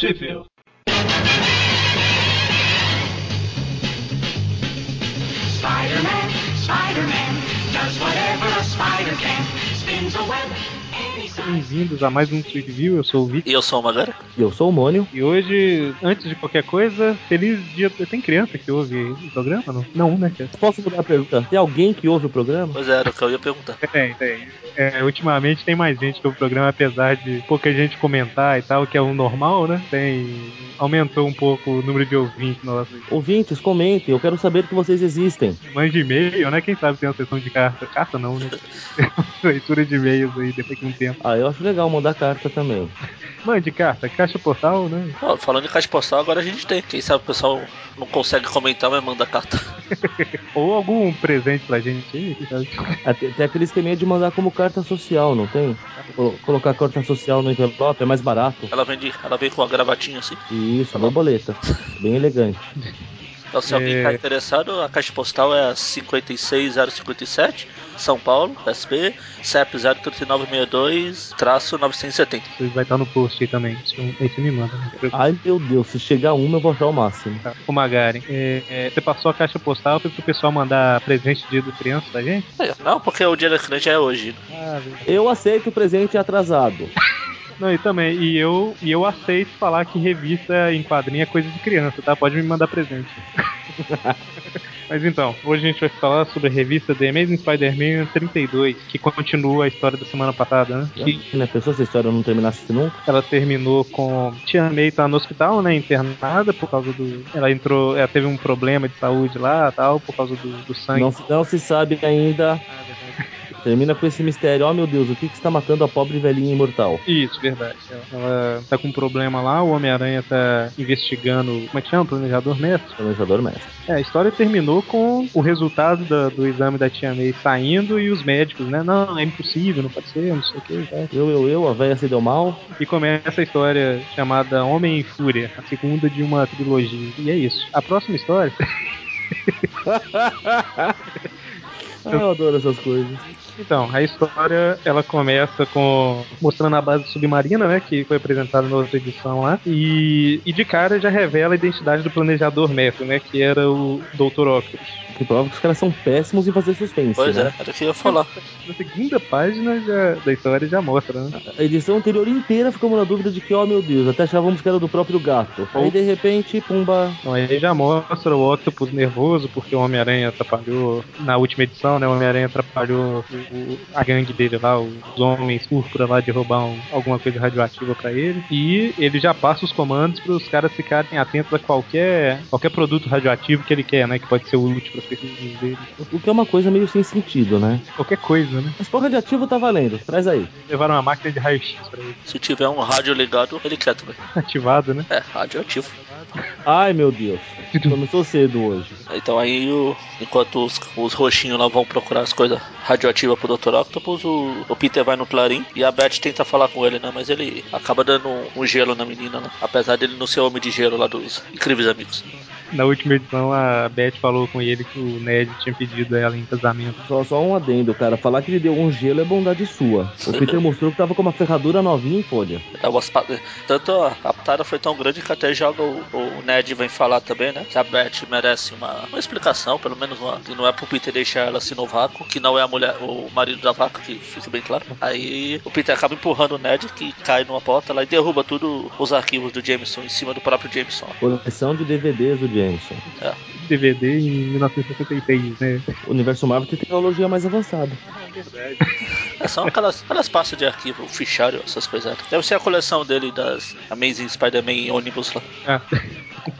Sheffield. Spider-Man, Spider-Man, does whatever a spider can. Spins a web. Bem-vindos a mais um Tweet View, eu sou o Vic. E eu sou o Magara. E eu sou o Mônio. E hoje, antes de qualquer coisa, feliz dia. Tem criança que ouve o programa? Não, não né, cara? Posso mudar a pergunta? Tem alguém que ouve o programa? Pois é, era o que eu ia perguntar. Tem, tem. É, ultimamente tem mais gente que ouve o programa, apesar de pouca gente comentar e tal, que é o normal, né? Tem. Aumentou um pouco o número de ouvintes nossos. Ouvintes, comentem, eu quero saber que vocês existem. Mande e-mail, né? Quem sabe tem uma sessão de carta. Carta não, né? Leitura de e-mails aí depois de um tempo. Ah, eu acho legal mandar carta também. Mande carta, caixa postal, né? Falando em caixa postal, agora a gente tem. Quem sabe o pessoal não consegue comentar, mas manda carta. Ou algum presente pra gente aí, tem aquele esqueminha de mandar como carta social, não tem? Colo- Colocar carta social no envelope é mais barato. Ela vem, ela vem com uma gravatinha assim. Isso, borboleta. Bem elegante. Então, se alguém É. tá interessado, a caixa postal é a 56057, São Paulo, SP, CEP 03962-970. Isso vai estar no post aí também. Aí você me manda. Né? Ai meu Deus, se chegar uma eu vou achar o máximo. Tá. O Magaren, é, é, você passou a caixa postal pro pessoal mandar presente de dia do criança pra gente? É, Não, porque o dia da criança é hoje. Ah. Eu aceito o presente atrasado. Não, e também, e eu, e eu aceito falar que revista em quadrinho é coisa de criança, tá? Pode me mandar presente. Mas então, hoje a gente vai falar sobre a revista The Amazing Spider-Man 32, que continua a história da semana passada, né? Que Né? Pensou se a história não terminasse nunca? ela terminou com Tia May tá no hospital, né, internada por causa do ela entrou, ela teve um problema de saúde lá, tal, por causa do, do sangue. Não, não se sabe ainda. Ah, verdade. Termina com esse mistério. Oh meu Deus, o que, que está matando a pobre velhinha imortal? Isso, verdade. Ela, tá com um problema lá, o Homem-Aranha tá investigando, como é que chama? Planejador mestre. Planejador mestre. É, a história terminou com o resultado da- do exame da Tia May saindo e os médicos, né? Não, é impossível, não pode ser, não sei o que. Tá? Eu, eu, eu, a velha se deu mal. E começa a história chamada Homem em Fúria, a segunda de uma trilogia. E é isso. A próxima história Ah, eu adoro essas coisas. Então, a história ela começa com mostrando a base submarina, né, que foi apresentada na outra edição lá, e, e de cara já revela a identidade do planejador mestre, né, que era o Dr. Octopus. Que prova que os caras são péssimos em fazer suspense. Pois né? é, era o que eu ia falar. Na segunda página já- da história já mostra, né? A edição anterior inteira ficamos na dúvida de que, oh meu Deus, até achávamos que era do próprio gato. Aí de repente, pumba. Então aí já mostra o Octopus nervoso porque o Homem-Aranha atrapalhou na última edição, né? O Homem-Aranha atrapalhou o- a gangue dele lá, os homens púrpura lá de roubar um- alguma coisa radioativa pra ele. E ele já passa os comandos para os caras ficarem atentos a qualquer qualquer produto radioativo que ele quer, né? Que pode ser útil para as pesquisas dele. O que é uma coisa meio sem sentido, né? Qualquer coisa, né? Mas pó radioativo tá valendo, traz aí. Levaram uma máquina de raio-x pra ele. Se tiver um rádio ligado, ele quer também. Ativado, né? É, radioativo. Ai meu Deus, começou cedo hoje. Então aí, o- enquanto os, os roxinhos lá vão procurar as coisas radioativas pro Dr. Octopus, o, o Peter vai no Clarim e a Beth tenta falar com ele, né? Mas ele acaba dando um, um gelo na menina, né? Apesar dele não ser homem de gelo lá dos incríveis amigos. Na última edição, a Beth falou com ele que o Ned tinha pedido ela em casamento. Só, só um adendo, cara. Falar que ele deu um gelo é bondade sua. O Peter mostrou que tava com uma ferradura novinha em folha. Umas pa- Tanto a, a patada foi tão grande que até joga o, o Ned vem falar também, né? Que a Beth merece uma, uma explicação, pelo menos uma. Que não é pro Peter deixar ela assim no vácuo, que não é a mulher, o marido da vaca, que fica bem claro. Aí o Peter acaba empurrando o Ned, que cai numa porta lá e derruba tudo os arquivos do Jameson em cima do próprio Jameson. Coleção de DVDs do Jameson. É. DVD em 1966, né? O universo Marvel tem tecnologia mais avançada. É só aquelas, aquelas pastas de arquivo, fichário, essas coisas. Deve ser a coleção dele das Amazing Spider-Man Ônibus lá. Ah,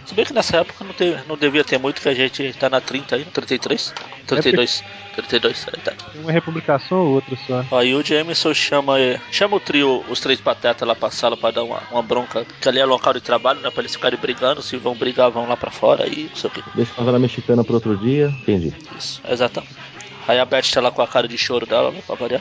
Se bem que nessa época não, teve, não devia ter muito, que a gente tá na 30 aí, 33? 32. 32, aí tá. uma republicação ou outra só. Aí o Jameson chama, chama o trio, os três patetas lá pra sala pra dar uma, uma bronca, que ali é local de trabalho, né? Pra eles ficarem brigando, se vão brigar, vão lá pra fora e não sei o que. Deixa a novela mexicana pro outro dia. Entendi. Isso, exatamente. Aí a Beth tá lá com a cara de choro dela, né, pra variar.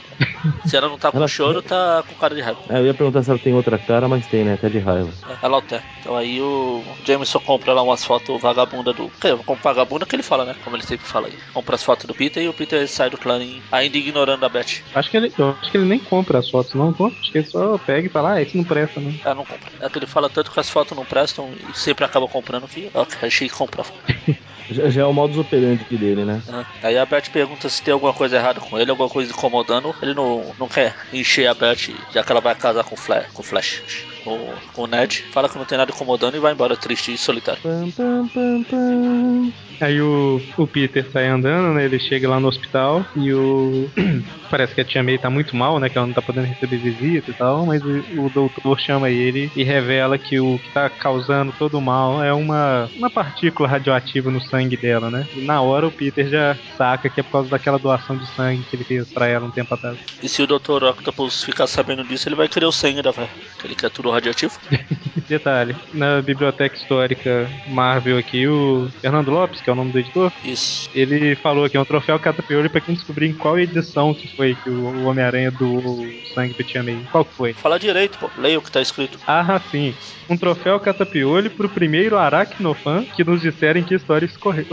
Se ela não tá com Ela- choro, tá com cara de raiva. É, eu ia perguntar se ela tem outra cara, mas tem, né? Até de raiva. Ela altera. Então aí o Jameson compra lá umas fotos vagabunda do. Que, com vagabunda que ele fala, né? Como ele sempre fala aí. Compra as fotos do Peter e o Peter sai do clã ainda ignorando a Beth. Acho que ele, eu acho que ele nem compra as fotos, não compra. Acho que ele só pega e fala, ah, esse não presta, não. Ela não compra. É que ele fala tanto que as fotos não prestam e sempre acaba comprando que. Ok, achei que comprava. Já, já é o modus operandi dele, né? Aham. Aí a Beth pergunta se tem alguma coisa errada com ele, alguma coisa incomodando. Ele não, não quer encher a Beth, já que ela vai casar com o Flash. Com o, Flash, com o Ned. Fala que não tem nada incomodando e vai embora triste e solitário. Pam, pam, pam, pam. Aí o, o Peter sai andando, né? Ele chega lá no hospital e o. Parece que a tia May tá muito mal, né? Que ela não tá podendo receber visita e tal, mas o, o doutor chama ele e revela que o que tá causando todo o mal é uma, uma partícula radioativa no sangue dela, né? E na hora o Peter já saca que é por causa daquela doação de sangue que ele fez pra ela um tempo atrás. E se o Dr. Octopus ficar sabendo disso, ele vai querer o sangue da velha. Que ele quer tudo radioativo. Detalhe, na biblioteca histórica Marvel aqui, o Fernando Lopes, que é o nome do editor, Isso. Ele falou que é um troféu catapiolho pra quem descobrir em qual edição que foi que o Homem-Aranha doou o sangue pra Tia May. Qual que foi? Fala direito, pô. Leia o que tá escrito. Ah, sim. Um troféu catapiolho pro primeiro aracnofã que nos disserem que história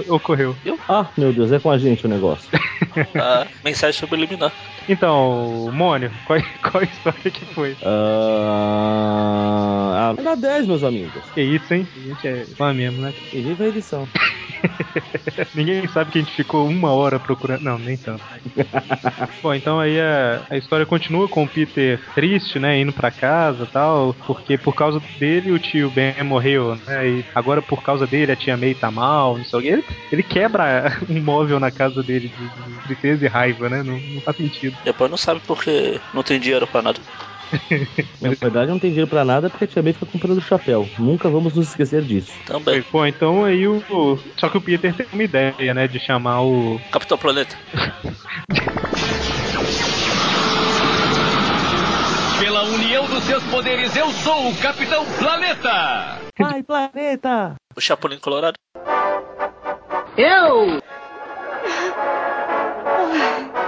ocorreu. Ah, meu Deus, é com a gente o negócio. A mensagem subliminar. Então, Mônio, qual, qual história que foi? Ah, ah, dá 10, meus amigos. Que isso, hein? A gente é fã mesmo, né? E viva a edição. Ninguém sabe que a gente ficou uma hora procurando. Não, nem tanto. Bom, então aí a, a história continua com o Peter triste, né? Indo pra casa e tal. Porque por causa dele o tio Ben morreu, né? E agora por causa dele a tia May tá mal, não sei o quê. Ele, ele quebra um móvel na casa dele de, de tristeza e raiva, né? Não, não faz sentido. Depois não sabe porque não tem dinheiro pra nada. Na verdade, não tem dinheiro pra nada porque a tia May fica comprando chapéu. Nunca vamos nos esquecer disso. Também. Bom, então aí o. Só que o Peter tem uma ideia, né? De chamar o. Capitão Planeta. Pela união dos seus poderes, eu sou o Capitão Planeta! Ai, planeta! O Chapolin Colorado.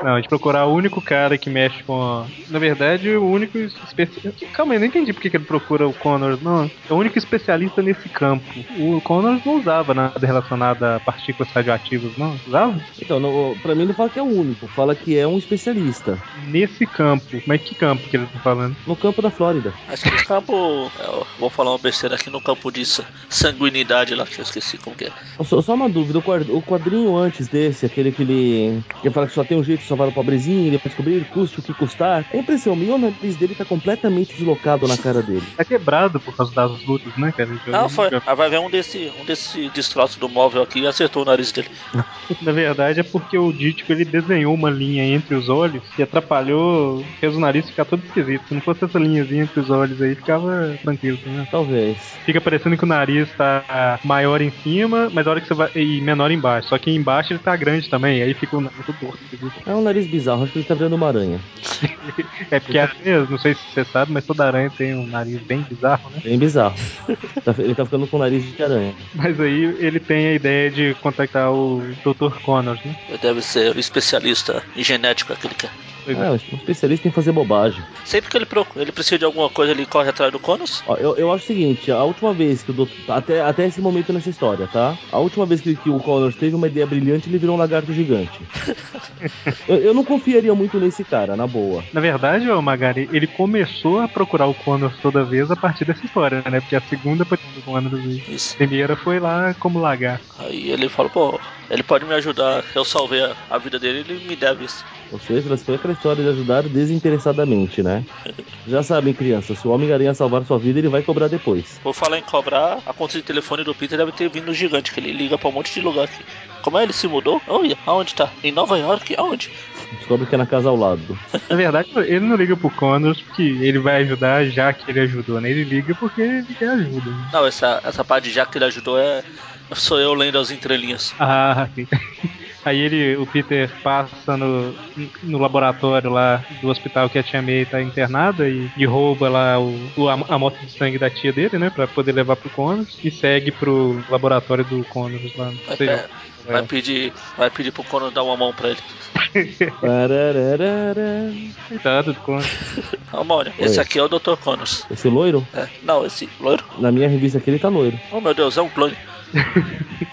Não, a gente procurar o único cara que mexe com. a- Na verdade, o único especialista. Calma aí, eu não entendi porque que ele procura o Connors, não. É o único especialista nesse campo. O Connors não usava nada relacionado a partículas radioativas, não? Usava? Então, no, pra mim não fala que é o único, fala que é um especialista. Nesse campo. Mas que campo que ele tá falando? No campo da Flórida. Acho que no campo. eu vou falar uma besteira aqui no campo de sa- sanguinidade lá, que eu esqueci como que é. Só, só uma dúvida, o quad- o quadrinho antes desse, aquele que ele. que fala que só tem um jeito de salvar o pobrezinho, ele vai descobrir, custe o que custar. É impressão minha, o nariz dele tá completamente deslocado na cara dele. Tá quebrado por causa das lutas, né, cara? Eu- Não, foi. Aí vai ver um desse, um desse destroço do móvel aqui e acertou o nariz dele. Na verdade é porque o Dítico ele desenhou uma linha entre os olhos que atrapalhou, fez o nariz ficar todo esquisito. Se não fosse essa linhazinha entre os olhos aí, ficava tranquilo, né? Talvez. Fica parecendo que o nariz tá maior em cima, mas a hora que você vai. e menor embaixo. Só que embaixo ele tá grande também, aí fica o nariz todo torto. É um nariz bizarro, acho que ele tá virando uma aranha. É porque a aranha, não sei se você sabe, mas toda aranha tem um nariz bem bizarro, né? Bem bizarro. Tá- ele tá ficando com o nariz de aranha. Mas aí ele tem a ideia de contactar o Dr. Connors, né? Deve ser o especialista em genética que ele quer. Pois é. É, um especialista em fazer bobagem. Sempre que ele, procura, ele precisa de alguma coisa, ele corre atrás do Conos. Ó, eu, eu acho o seguinte, a última vez que o doutor. Até, até esse momento nessa história, tá? A última vez que, que o Connors teve uma ideia brilhante, ele virou um lagarto gigante. eu, eu não confiaria muito nesse cara, na boa. Na verdade, ô Magari, ele começou a procurar o Connors toda vez a partir dessa história, né? Porque a segunda foi o Connors aí. Isso. A primeira foi lá como lagarto. Aí ele fala, pô, ele pode me ajudar. Eu salvei a, a vida dele, ele me deve isso. Ou seja, foi aquela história de ajudar desinteressadamente, né? Já sabem, crianças, se o Homem-Aranha salvar sua vida, ele vai cobrar depois. Por falar em cobrar, a conta de telefone do Peter deve ter vindo gigante, que ele liga pra um monte de lugar aqui. Como é? Ele se mudou? Olha, aonde tá? Em Nova York? Aonde? Descobre que é na casa ao lado. Na verdade, ele não liga pro Connors porque ele vai ajudar já que ele ajudou, né? Ele liga porque ele quer ajuda. né? Não, essa, essa parte de já que ele ajudou é. Sou eu lendo as entrelinhas. Ah, sim. Aí ele, o Peter passa no, no laboratório lá do hospital que a tia May tá internada e, e rouba lá o, o- a, a moto de sangue da tia dele, né? Pra poder levar pro Connors e segue pro laboratório do Connors lá. Não Vai, sei, é, vai pedir, vai pedir pro Conan dar uma mão pra ele. Parararara. Coitado do Connors. Ô, Mônio, esse aqui é o Dr. Connors. Esse loiro? É, não, esse loiro. Na minha revista aqui ele tá loiro. Oh meu Deus, é um clone.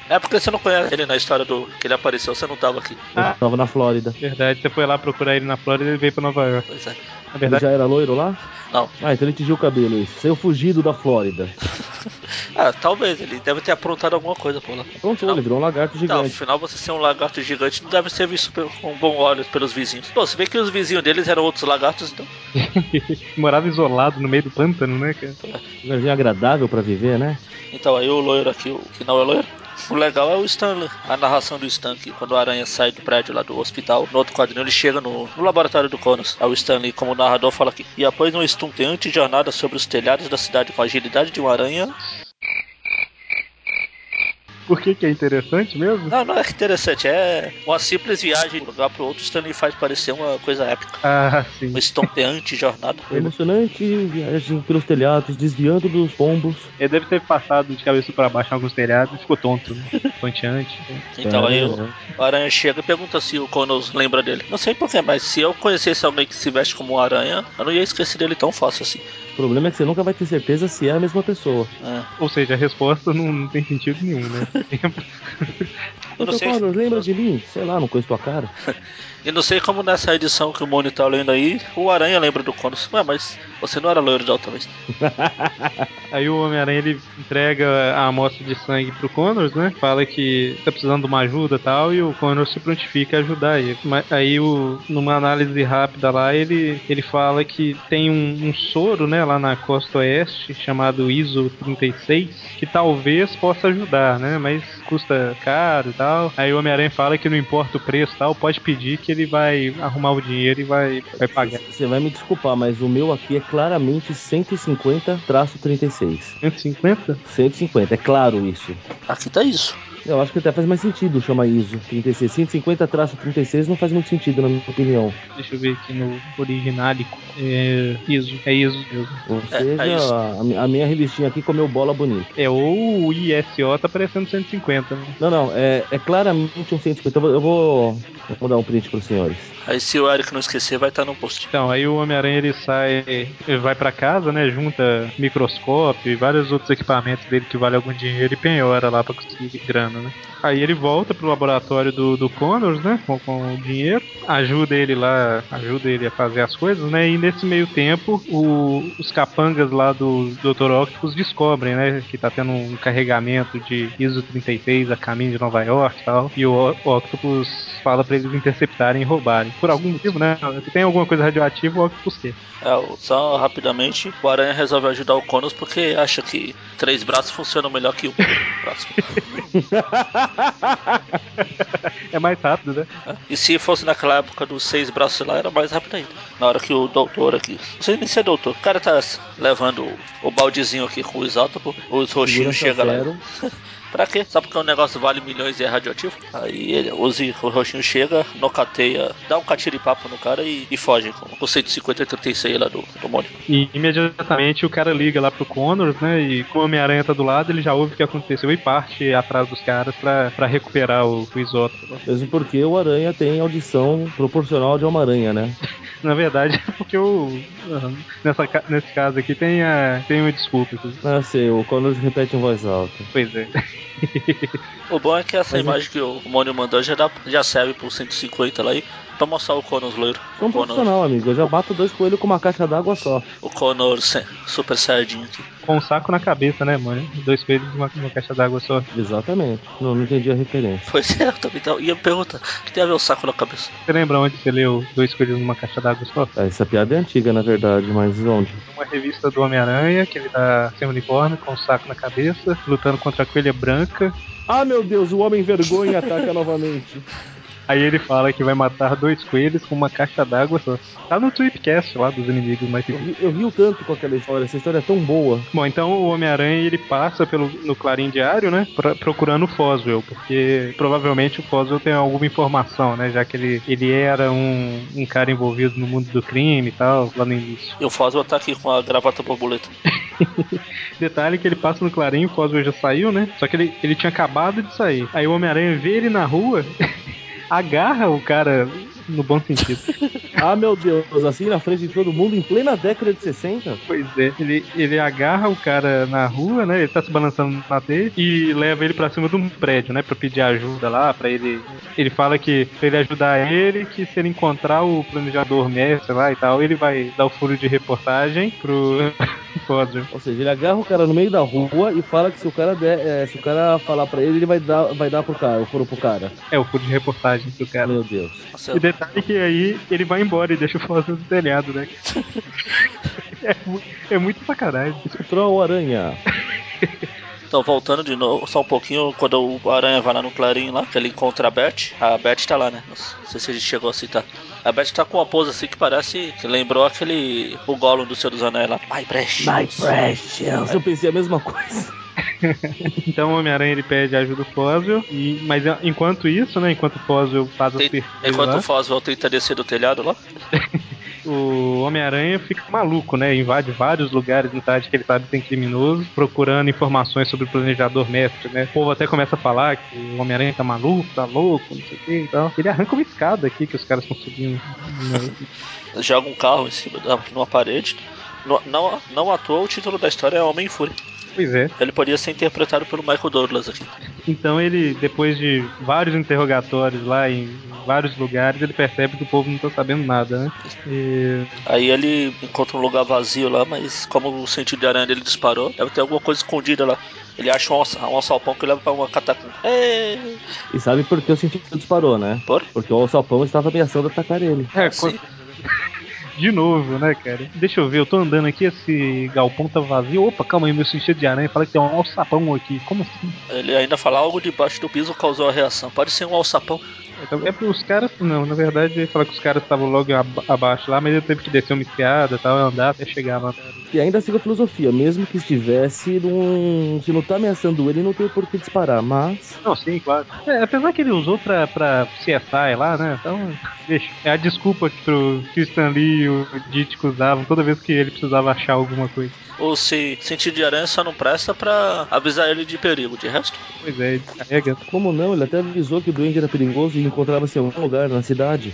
É porque você não conhece ele na história do que ele apareceu, você não tava aqui. Ah. Tava na Flórida. Verdade, você foi lá procurar ele na Flórida e ele veio pra Nova York. Pois é. Na Ele verdade, já era loiro lá? Não. Ah, então ele tingiu o cabelo, isso. Saiu fugido da Flórida. Ah, talvez, ele deve ter aprontado alguma coisa por lá. Pronto, ele virou um lagarto gigante. afinal, você ser um lagarto gigante não deve ser visto com bom olhos pelos vizinhos. Pô, se vê que os vizinhos deles eram outros lagartos, então. morava isolado no meio do pântano, né, cara? Um lugarzinho agradável pra viver, né? Então, aí o loiro aqui, o que não é loiro. O legal é o Stan, a narração do Stan, que quando o Aranha sai do prédio lá do hospital, no outro quadrinho ele chega no, no laboratório do Connors. Aí o Stanley, como narrador, fala aqui: E após uma estonteante jornada sobre os telhados da cidade com a agilidade de um aranha. Por que que é interessante mesmo? Não, não é interessante, é uma simples viagem de um lugar pro outro. Stanley faz parecer uma coisa épica. Ah, sim. Uma estonteante jornada. Emocionante viagem pelos telhados, desviando dos pombos. Ele deve ter passado de cabeça pra baixo em alguns telhados e ficou tonto, né? Ponteante. Então aí o, É. o Aranha chega e pergunta se o Connors lembra dele. Não sei porquê, mas se eu conhecesse alguém que se veste como um aranha, eu não ia esquecer dele tão fácil assim. O problema é que você nunca vai ter certeza se é a mesma pessoa. É. Ou seja, a resposta não, não tem sentido nenhum, né? Então, sei. Connors, lembra de mim? Sei lá, não conheço tua cara. E não sei como nessa edição que o Moni tá lendo aí, o Aranha lembra do Connors. Ué, mas você não era loiro da outra vez. Aí o Homem-Aranha ele entrega a amostra de sangue pro Connors, né? Fala que tá precisando de uma ajuda e tal, e o Connors se prontifica a ajudar ele. Aí, o, numa análise rápida lá, ele, ele fala que tem um, um soro, né, lá na costa oeste, chamado ISO 36, que talvez possa ajudar, né? Mas custa caro e tal. Aí o Homem-Aranha fala que não importa o preço e tal, pode pedir que ele vai arrumar o dinheiro e vai, vai pagar. Você vai me desculpar, mas o meu aqui é claramente 150-36. 150? 150, é claro isso. Aqui tá isso. Eu acho que até faz mais sentido chamar ISO 36. 150-36 não faz muito sentido, na minha opinião. Deixa eu ver aqui no originálico. É ISO, é ISO mesmo. Ou É, seja, é a, a minha revistinha aqui comeu bola bonita. É, ou o ISO tá parecendo 150, né? Não, não, é, é claramente um 150. Eu vou, eu vou, vou dar um print pros senhores. Aí se o Eric não esquecer, vai estar no post. Então, aí o Homem-Aranha ele sai, ele vai pra casa, né? Junta microscópio e vários outros equipamentos dele que valem algum dinheiro e penhora lá pra conseguir grana, né? Aí ele volta pro laboratório do, do Connors, né? Com, com o dinheiro, ajuda ele lá, ajuda ele a fazer as coisas, né? E nesse meio tempo, o- os capangas lá do Dr. Octopus descobrem, né? Que tá tendo um carregamento de ISO 36 a caminho de Nova York e tal. E o Octopus fala pra eles interceptarem e roubarem. Por algum motivo, né? Se tem alguma coisa radioativa, o Octopus quer. É, só rapidamente, o Aranha resolve ajudar o Connors porque acha que três braços funcionam melhor que um braço. É mais rápido, né? E se fosse naquela época dos seis braços lá, era mais rápido ainda. Na hora que o doutor aqui. Não sei nem se é doutor. O cara tá levando o, baldezinho aqui com o isótopo, os roxinhos chegam lá. Pra quê? Só porque o negócio vale milhões e é radioativo? Aí ele, os, o roxinho chega, nocateia, dá um catiripapo no cara e, e foge com o 150 e 36 lá do, do Mônio. E imediatamente o cara liga lá pro Connors, né? E como o Homem-Aranha tá do lado, ele já ouve o que aconteceu e parte atrás dos caras pra, pra recuperar o, o isótopo. Mesmo porque o Aranha tem audição proporcional de uma aranha, né? Na verdade, é porque o. Nessa, nesse caso aqui tem, a, tem uma desculpa. Ah, sei, o Connors repete em voz alta. Pois é. O bom é que essa Mas imagem que o Mônio mandou já, dá, já serve pro 150 lá e pra mostrar o Connors loiro. Sou um O Connors, profissional, amigo. Eu já bato dois coelhos com uma caixa d'água só. o Connors se- super saiyajin aqui. Com um saco na cabeça, né, mano? Dois coelhos e uma, uma caixa d'água só. Exatamente. Não, não entendi a referência. Pois é, eu também tava- ia perguntar, o que tem a ver o saco na cabeça? Você lembra onde você leu Dois Coelhos numa Caixa d'Água só? Ah, Essa piada é antiga, na verdade, mas onde? Uma revista do Homem-Aranha, que ele tá sem uniforme, com um saco na cabeça, lutando contra a coelha branca. Ah, meu Deus, o Homem Vergonha ataca novamente. Aí ele fala que vai matar dois coelhos com uma caixa d'água só. Tá no Tweepcast lá dos inimigos mais Eu, ri- eu rio tanto com aquela história, essa história é tão boa. Bom, então o Homem-Aranha ele passa pelo no Clarim Diário, né? pra- procurando o Foswell, porque provavelmente o Foswell tem alguma informação, né? Já que ele, ele era um, um cara envolvido no mundo do crime e tal, lá no início. E o Foswell tá aqui com a gravata borboleta. Detalhe que ele passa no Clarim, o Foswell já saiu, né? Só que ele, ele tinha acabado de sair. Aí o Homem-Aranha vê ele na rua, agarra o cara no bom sentido. Ah, meu Deus, assim na frente de todo mundo, em plena década de 60? Pois é, ele, ele agarra o cara na rua, né? Ele tá se balançando na teia e leva ele pra cima de um prédio, né? Pra pedir ajuda lá, pra ele. Ele fala que pra ele ajudar ele, que se ele encontrar o planejador mestre lá e tal, ele vai dar o furo de reportagem pro. Ou seja, ele agarra o cara no meio da rua e fala que se o cara der, é, se o cara falar pra ele, ele vai dar, vai dar pro cara, o foro pro cara. É, o furo de reportagem pro cara. Meu Deus. Nossa, E detalhe que aí ele vai embora e deixa o Foswell no telhado, né? é, é muito sacanagem. Troll Aranha. Então, voltando de novo, só um pouquinho, quando o Aranha vai lá no Clarim lá, que ele encontra a Beth, a Beth tá lá, né? Não sei se a gente chegou a citar. A Beth tá com uma pose assim que parece que lembrou aquele. o Gollum do Senhor dos Anéis lá. My Precious. My precious. Eu pensei a mesma coisa. Então o Homem-Aranha ele pede ajuda do Foswell, e, mas é, enquanto isso, né? Enquanto o Foswell faz as Tem- pesquisas Enquanto lá, o Foswell tenta descer do telhado lá. o Homem-Aranha fica maluco, né? Invade vários lugares na cidade que ele sabe que tem criminoso, procurando informações sobre o planejador mestre, né? O povo até começa a falar que o Homem-Aranha tá maluco, tá louco, não sei o que e tal. Ele arranca uma escada aqui que os caras estão subindo. né? joga um carro em cima da numa parede. Não, não, não à toa, o título da história é Homem Fúria. Pois é. Ele poderia ser interpretado pelo Michael Douglas aqui. Então ele, depois de vários interrogatórios lá em vários lugares, ele percebe que o povo não tá sabendo nada, né? E Aí ele encontra um lugar vazio lá, mas como o sentido de aranha dele disparou, deve ter alguma coisa escondida lá. Ele acha um, alça- um alçapão que leva pra uma catacumba. É, E sabe por que o sentido disparou, né? por? Porque o alçapão estava ameaçando atacar ele. É, Sim. De novo, né, cara? Deixa eu ver, eu tô andando aqui, esse galpão tá vazio. Opa, calma aí, meu sentido de aranha fala que tem um alçapão aqui. Como assim? Ele ainda fala algo debaixo do piso causou a reação. Pode ser um alçapão. Então, É pros caras. Não, na verdade, ele fala que os caras estavam logo aba- abaixo lá, mas ele teve que descer uma escada e tal, andar até chegar lá. E ainda siga a filosofia, mesmo que estivesse num. Se não tá ameaçando ele, não tem por que disparar, mas. Não, sim, claro. É, apesar que ele usou pra, pra CSI lá, né? Então, deixa. É a desculpa que pro que o Stan Lee e o Ditko usavam toda vez que ele precisava achar alguma coisa. Ou se sentido de aranha só não presta pra avisar ele de perigo. De resto, Pois é, ele carrega. Como não? Ele até avisou que o duende era perigoso e encontrava-se em algum lugar na cidade.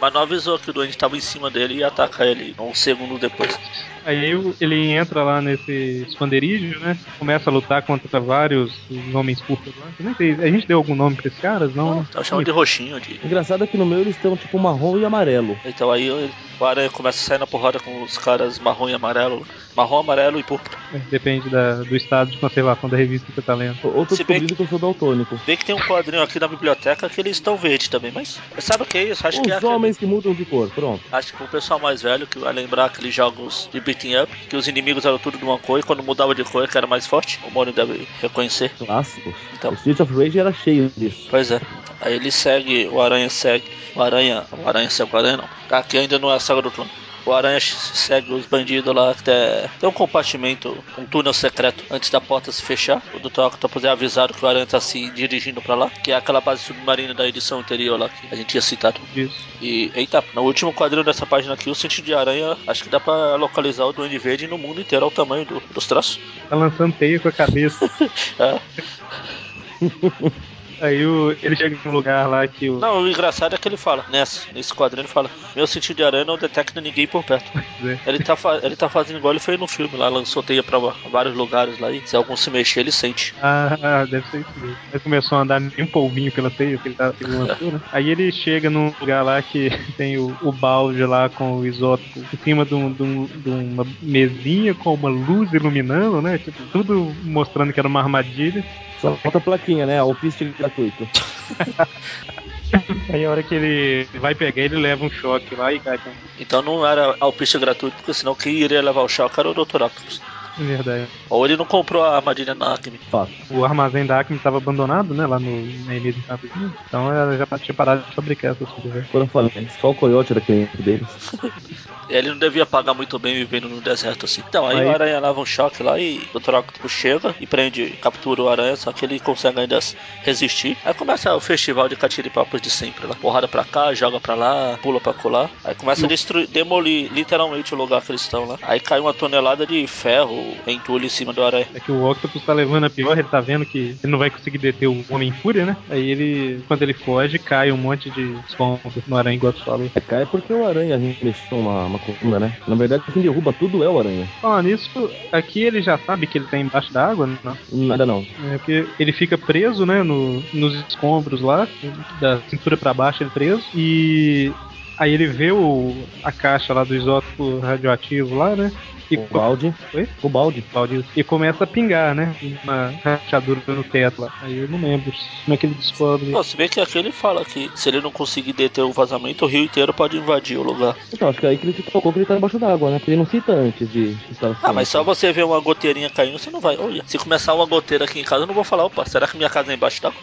mas não avisou que o doente estava em cima dele e ataca ele um segundo depois. Aí ele entra lá nesse esconderijo, né? Começa a lutar contra vários homens púrpuras lá. Eu nem sei, a gente deu algum nome pra esses caras? Não, né? Tá chamando de roxinho. De... Engraçado é que no meu eles estão tipo marrom e amarelo. Então aí ele- o aranha começa a sair na porrada com os caras marrom e amarelo. Marrom, amarelo e púrpura. É, Depende da- do estado de conservação da revista que você tá lendo. Ou bem descobrindo que eu sou daltônico. Vê que tem um quadrinho aqui na biblioteca que eles estão verde também, mas sabe o que é isso? Acho que é Os aquele- homens que mudam de cor, pronto. Acho que o pessoal mais velho que vai lembrar aqueles jogos de beating up, que os inimigos eram tudo de uma cor e quando mudava de cor que era mais forte. O Mônio deve reconhecer. Clássicos. Então. O Street of Rage era cheio disso. Pois é. Aí ele segue, o Aranha segue. O Aranha. O Aranha segue o Aranha não. Aqui ainda não é saga do trono. O Aranha segue os bandidos lá até. Tem um compartimento, um túnel secreto antes da porta se fechar. O Dr. Octopus é avisado que o Aranha tá se dirigindo pra lá, que é aquela base submarina da edição anterior lá que a gente tinha citado. Disso. E, eita, no último quadrinho dessa página aqui, o sentido de aranha, acho que dá pra localizar o Duende Verde no mundo inteiro ao tamanho do- dos traços. Tá lançando teia com a cabeça. É. Aí o- ele chega num lugar lá que o. Não, o engraçado é que ele fala, nessa, nesse quadrinho ele fala, meu sentido de aranha não detecta ninguém por perto. É. Ele tá, ele tá fazendo igual ele fez no filme lá, lançou teia pra vários lugares lá e se algum se mexer ele sente. Ah, deve ser isso mesmo. Ele começou a andar um polvinho pela teia que ele, tava, lançou, né? Aí ele chega num lugar lá que tem o, o balde lá com o isótopo em cima de, um- de um- de uma mesinha com uma luz iluminando, né? Tipo, tudo mostrando que era uma armadilha. Só falta a plaquinha, né? Alpiste gratuito. Aí a hora que ele vai pegar, ele leva um choque lá e cai. com- Então não era alpiste gratuito, porque senão quem iria levar o choque era o Dr. Octopus. Verdade. Ou ele não comprou a armadilha na Acme. Fato. O armazém da Acme estava abandonado, né? Lá no, na Emília de. Então ela já tinha parado de fabricar essas coisas. né? Quando eu falei, só o coiote era cliente deles. Ele não devia pagar muito bem vivendo no deserto assim. Então, aí, Aí- o Aranha leva um choque lá e o Dr. Octopus chega e prende, captura o Aranha, só que ele consegue ainda resistir. Aí começa o festival de catiripapos de sempre lá. Porrada pra cá, joga pra lá, pula pra colar. Aí começa a destruir, demolir literalmente o lugar que eles estão lá. Aí cai uma tonelada de ferro, entulho em cima do Aranha. É que o Octopus tá levando a pior, ele tá vendo que ele não vai conseguir deter o Homem-Fúria, né? Aí ele, quando ele foge, cai um monte de escombros no aranha, igual tu falou. É, cai porque o aranha arremessou uma, uma coluna, né? Na verdade, quem derruba tudo é o aranha. Falando nisso, aqui ele já sabe que ele tá embaixo da água, né? Não. Nada não. É porque ele fica preso, né, no, nos escombros lá, da cintura pra baixo ele preso, e aí ele vê o, a caixa lá do isótopo radioativo lá, né, e, O balde. Oi? O balde. co- e começa a pingar, né, uma rachadura no teto lá. Aí eu não lembro como é que ele descobre. Pô, se bem que aqui ele fala que se ele não conseguir deter o vazamento, o rio inteiro pode invadir o lugar. Então, acho que é aí que ele se tocou que ele tá embaixo d'água, né? Porque ele não cita antes de estar assim. Ah, mas só você ver uma goteirinha caindo, você não vai. Olha, se começar uma goteira aqui em casa, eu não vou falar, opa, será que minha casa é embaixo d'água?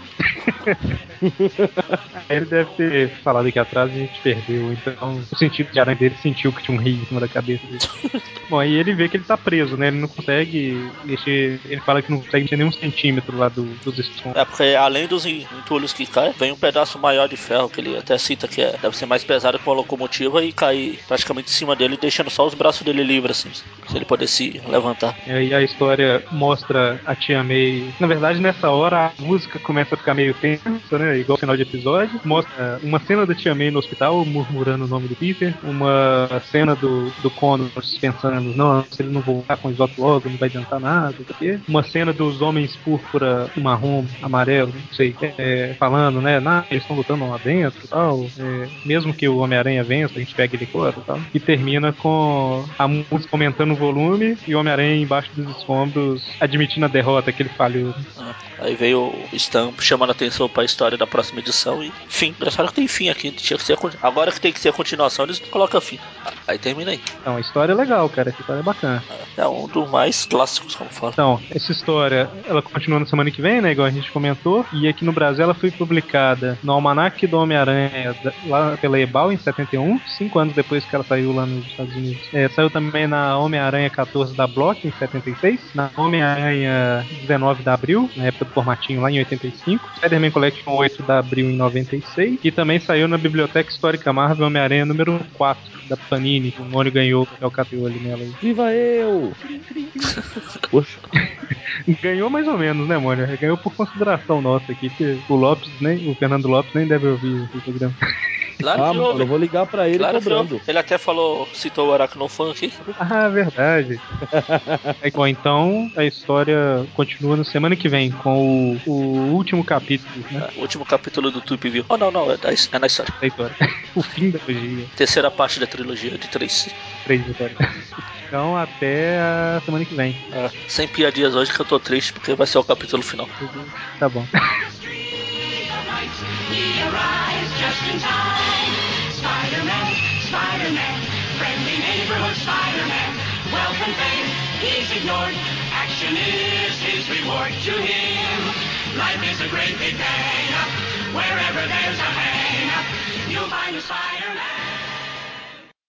Aí ele deve ter falado aqui atrás e a gente perdeu. Então o sentido de aranha dele sentiu que tinha um rio em cima da cabeça dele. Bom, aí ele vê que ele tá preso, né? Ele não consegue mexer. Ele fala que não consegue mexer nem um centímetro lá do, dos escombros. É porque além dos en- entulhos que caem, vem um pedaço maior de ferro, que ele até cita que é, deve ser mais pesado que uma locomotiva e cair praticamente em cima dele, deixando só os braços dele livres, assim, se ele poder se levantar. E aí a história mostra a Tia May. Na verdade, nessa hora a música começa a ficar meio tensa, né? Igual final de episódio. Mostra uma cena da Tia May no hospital, murmurando o nome do Peter. Uma cena do, do Connors pensando, não, se ele não voltar com o isótopo logo, não vai adiantar nada, quê. Uma cena dos homens púrpura, marrom, amarelo, não sei, é, falando, né? Nah, eles estão lutando lá dentro e tal. É, mesmo que o Homem-Aranha vença, a gente pega ele fora e tal. E termina com a música aumentando o volume e o Homem-Aranha embaixo dos escombros admitindo a derrota que ele falhou. Ah, Aí veio o Stan chamando a atenção pra história da próxima edição e fim. Engraçado que tem fim aqui, tinha que ser a agora que tem que ser a continuação, eles colocam fim. Aí termina aí. Então, a história é legal, cara. História é bacana. É um dos mais clássicos, como fala. Então, essa história, ela continua na semana que vem, né? Igual a gente comentou. E aqui no Brasil ela foi publicada no Almanac do Homem-Aranha, lá pela Ebal, em 71, cinco anos depois que ela saiu lá nos Estados Unidos. É, saiu também na Homem-Aranha 14 da Block, em 76. Na Homem-Aranha 19 da Abril, na época do formatinho lá em 85. Spider-Man Collection 8 da Abril em 96. E também saiu na Biblioteca Histórica Marvel Homem-Aranha número 4 da Panini. O Mônio ganhou é o cateolho nela. Viva eu! Poxa, Ganhou mais ou menos, né, Mônio? Ganhou por consideração nossa aqui, que o Lopes, nem, o Fernando Lopes nem deve ouvir o programa. Claro ah, que mano, houve. eu vou ligar pra ele Claro cobrando. Ele até falou, citou o Aracnofan aqui. Ah, verdade. É, Bom, então a história continua na semana que vem com o, o último capítulo né, O último capítulo do Tweep View. Oh, não, não, é, da- é na história. da história. o fim da trilogia. Terceira parte da trilogia de três. Três histórias. Então até a semana que vem. É, sem piadinhas hoje que eu tô triste porque vai ser o capítulo final. Tá bom. Just in time. Spider-Man, Spider-Man, friendly neighborhood Spider-Man. And fame, he's ignored. Action is his reward to him. Life is a great big bang. Wherever there's a hang, you'll find a Spider-Man.